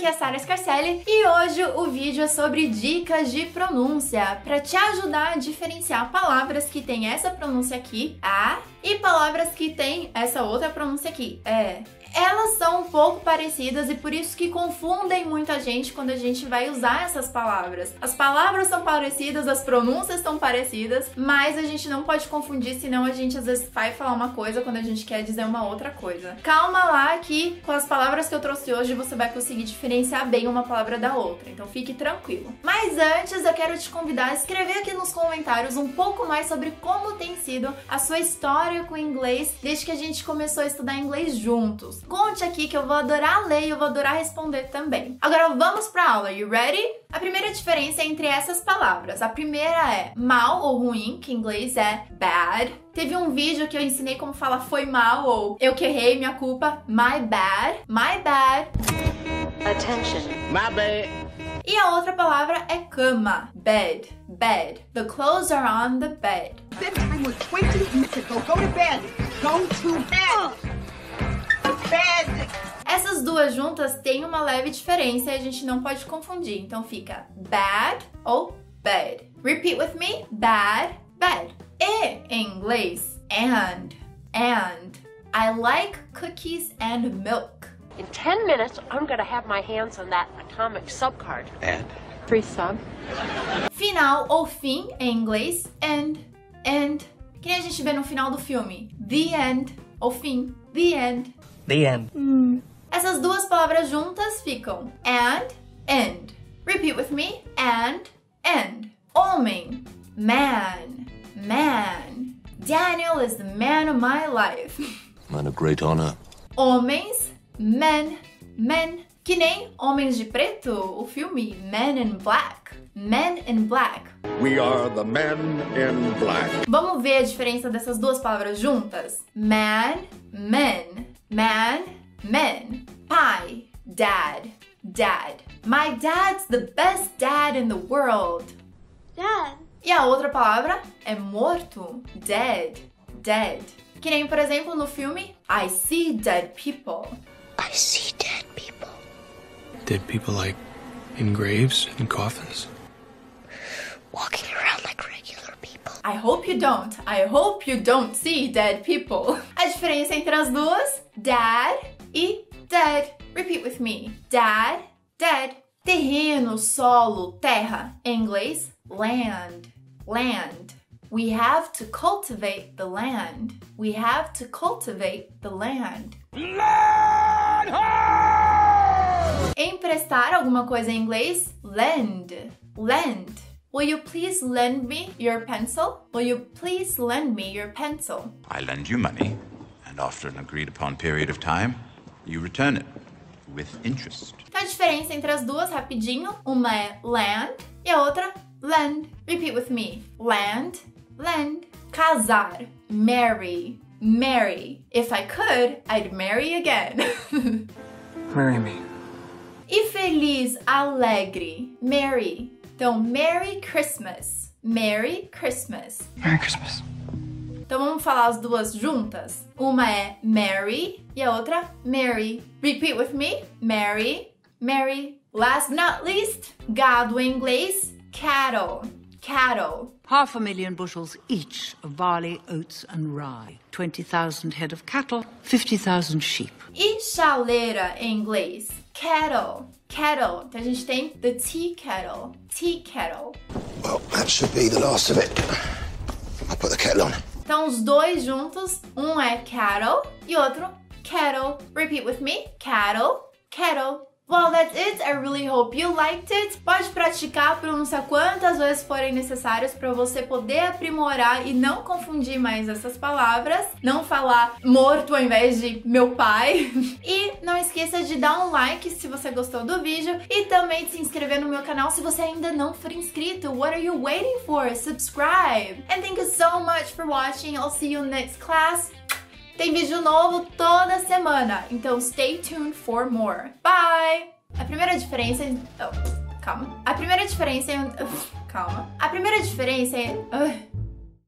aqui é a Sara Scarcelli e hoje o vídeo é sobre dicas de pronúncia para te ajudar a diferenciar palavras que tem essa pronúncia aqui, a, e palavras que tem essa outra pronúncia aqui, é elas são um pouco parecidas e por isso que confundem muita gente quando a gente vai usar essas palavras. As palavras são parecidas, as pronúncias estão parecidas, mas a gente não pode confundir, senão a gente às vezes vai falar uma coisa quando a gente quer dizer uma outra coisa. Calma lá que com as palavras que eu trouxe hoje você vai conseguir diferenciar bem uma palavra da outra, então fique tranquilo. Mas antes eu quero te convidar a escrever aqui nos comentários um pouco mais sobre como tem sido a sua história com o inglês desde que a gente começou a estudar inglês juntos. Conte aqui que eu vou adorar ler e eu vou adorar responder também. Agora vamos para a aula. You ready? A primeira diferença é entre essas palavras. A primeira é mal ou ruim, que em inglês é bad. Teve um vídeo que eu ensinei como falar foi mal ou eu que errei, minha culpa. My bad. My bad. Attention. My bad. E a outra palavra é cama. Bed. Bed. The clothes are on the bed. Bedtime was 20 minutes ago. Go to bed. Go to bed. Bed. Essas duas juntas têm uma leve diferença e a gente não pode confundir. Então fica bad ou bed. Repeat with me. Bad, bed. E em inglês, and, and. I like cookies and milk. In 10 minutes, I'm gonna have my hands on that atomic subcard. And? Free sub. Final ou fim em inglês, end, end. Que nem a gente vê no final do filme. The end ou fim. The end. The end. Essas duas palavras juntas ficam and, end. Repeat with me. And, end. Homem, man, man. Daniel is the man of my life. Man of great honor. Homens, men, men. Que nem Homens de Preto, o filme Men in Black. Men in Black. We are the men in black. Vamos ver a diferença dessas duas palavras juntas? Man, men. Man, men. Pai, dad, dad. My dad's the best dad in the world. Dad. E a outra palavra é morto, dead, dead. Que nem, por exemplo, no filme I See Dead People. I see dead people. Dead people like in graves and coffins. Walking I hope you don't. I hope you don't see dead people. A diferença entre as duas, dad e dead. Repeat with me. Dad, dead. Terreno, solo, terra. Em inglês, land, land. We have to cultivate the land. We have to cultivate the land. Emprestar alguma coisa em inglês, lend, lend. Will you please lend me your pencil? Will you please lend me your pencil? I lend you money, and after an agreed upon period of time, you return it with interest. Então a diferença entre as duas, rapidinho, uma é land e a outra lend. Repeat with me. Land, lend. Casar, marry, marry. If I could, I'd marry again. Marry me. e feliz, alegre, merry. Então, Merry Christmas. Merry Christmas. Merry Christmas. Então vamos falar as duas juntas? Uma é Mary e a outra Mary. Repeat with me. Mary, Mary. Last but not least, gado em inglês, cattle. Cattle. Half a million bushels each of barley, oats, and rye. 20,000 head of cattle, 50,000 sheep. E chaleira em inglês, kettle. Kettle. Então a gente tem the tea kettle. Tea kettle. Well, that should be the last of it. I'll put the kettle on. Então os dois juntos, um é cattle e outro kettle. Repeat with me. Cattle, kettle. Well, that's it. I really hope you liked it. Pode praticar a pronúncia quantas vezes forem necessárias para você poder aprimorar e não confundir mais essas palavras. Não falar morto ao invés de meu pai. E não esqueça de dar um like se você gostou do vídeo e também de se inscrever no meu canal se você ainda não for inscrito. What are you waiting for? Subscribe! And thank you so much for watching. I'll see you next class. Tem vídeo novo toda semana, então stay tuned for more. Bye! A primeira diferença. Oh, calma. A primeira diferença. Calma. A primeira diferença é.